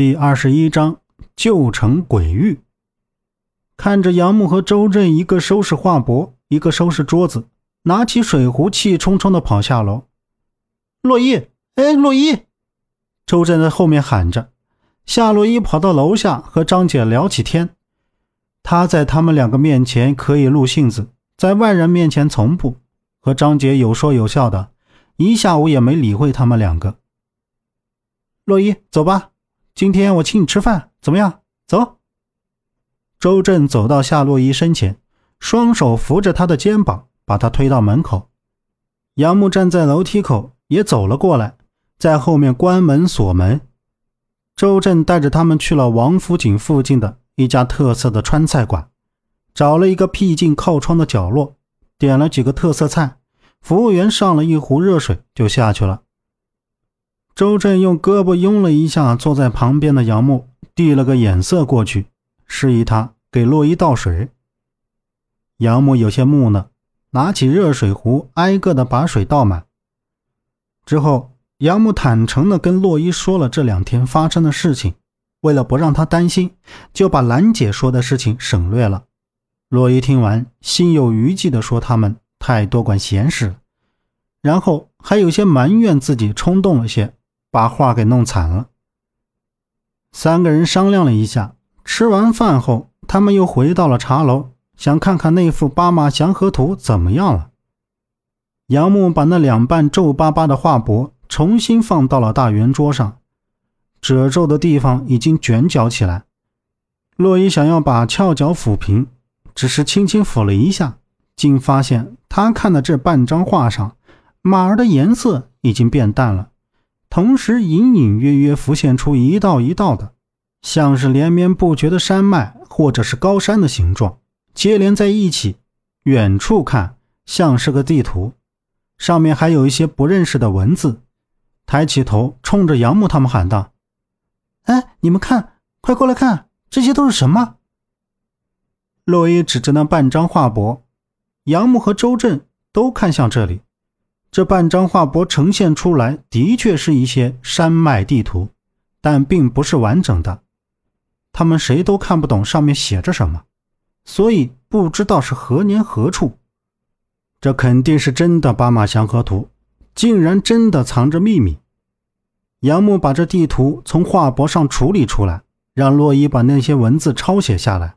第二十一章旧城鬼域。看着杨木和周震，一个收拾画帛，一个收拾桌子，拿起水壶，气冲冲的跑下楼。洛伊，哎，洛伊！周震在后面喊着。夏洛伊跑到楼下和张姐聊起天。他在他们两个面前可以露性子，在外人面前从不。和张姐有说有笑的，一下午也没理会他们两个。洛伊，走吧。今天我请你吃饭，怎么样？走。周正走到夏洛伊身前，双手扶着她的肩膀，把她推到门口。杨木站在楼梯口，也走了过来，在后面关门锁门。周正带着他们去了王府井附近的一家特色的川菜馆，找了一个僻静靠窗的角落，点了几个特色菜，服务员上了一壶热水，就下去了。周震用胳膊拥了一下坐在旁边的杨木，递了个眼色过去，示意他给洛伊倒水。杨木有些木讷，拿起热水壶，挨个的把水倒满。之后，杨木坦诚的跟洛伊说了这两天发生的事情，为了不让他担心，就把兰姐说的事情省略了。洛伊听完，心有余悸的说：“他们太多管闲事了。”然后还有些埋怨自己冲动了些。把话给弄惨了。三个人商量了一下，吃完饭后，他们又回到了茶楼，想看看那幅八马祥和图怎么样了。杨木把那两半皱巴巴的画帛重新放到了大圆桌上，褶皱的地方已经卷角起来。洛伊想要把翘角抚平，只是轻轻抚了一下，竟发现他看的这半张画上，马儿的颜色已经变淡了。同时，隐隐约约浮现出一道一道的，像是连绵不绝的山脉，或者是高山的形状，接连在一起。远处看，像是个地图，上面还有一些不认识的文字。抬起头，冲着杨木他们喊道：“哎，你们看，快过来看，这些都是什么？”洛伊指着那半张画帛，杨木和周震都看向这里。这半张画帛呈现出来的确是一些山脉地图，但并不是完整的。他们谁都看不懂上面写着什么，所以不知道是何年何处。这肯定是真的巴马祥和图，竟然真的藏着秘密。杨木把这地图从画帛上处理出来，让洛伊把那些文字抄写下来，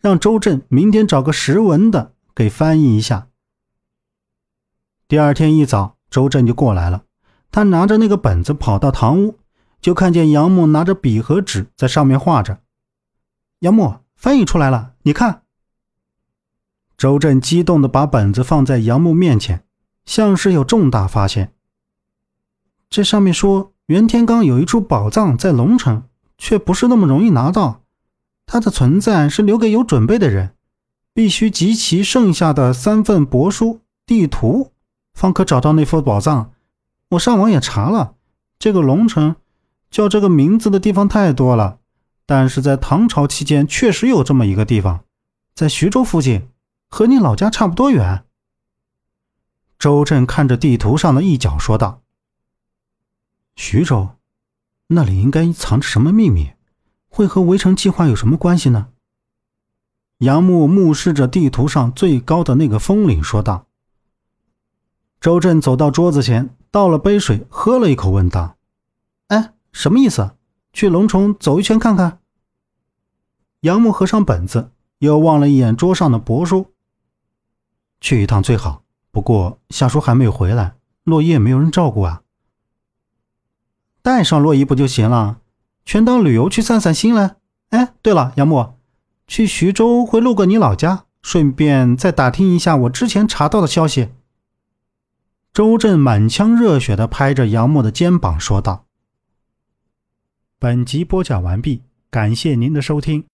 让周震明天找个识文的给翻译一下。第二天一早，周震就过来了。他拿着那个本子跑到堂屋，就看见杨木拿着笔和纸在上面画着。杨木翻译出来了，你看。周震激动地把本子放在杨木面前，像是有重大发现。这上面说，袁天罡有一处宝藏在龙城，却不是那么容易拿到。它的存在是留给有准备的人，必须集齐剩下的三份帛书、地图。方可找到那副宝藏。我上网也查了，这个龙城叫这个名字的地方太多了，但是在唐朝期间确实有这么一个地方，在徐州附近，和你老家差不多远。周震看着地图上的一角说道：“徐州，那里应该藏着什么秘密？会和围城计划有什么关系呢？”杨木目视着地图上最高的那个峰岭说道。周震走到桌子前，倒了杯水，喝了一口，问道：“哎，什么意思？去龙城走一圈看看？”杨木合上本子，又望了一眼桌上的帛书。去一趟最好，不过夏叔还没有回来，洛伊也没有人照顾啊。带上洛伊不就行了？全当旅游去散散心了。哎，对了，杨木，去徐州会路过你老家，顺便再打听一下我之前查到的消息。周震满腔热血地拍着杨木的肩膀说道：“本集播讲完毕，感谢您的收听。”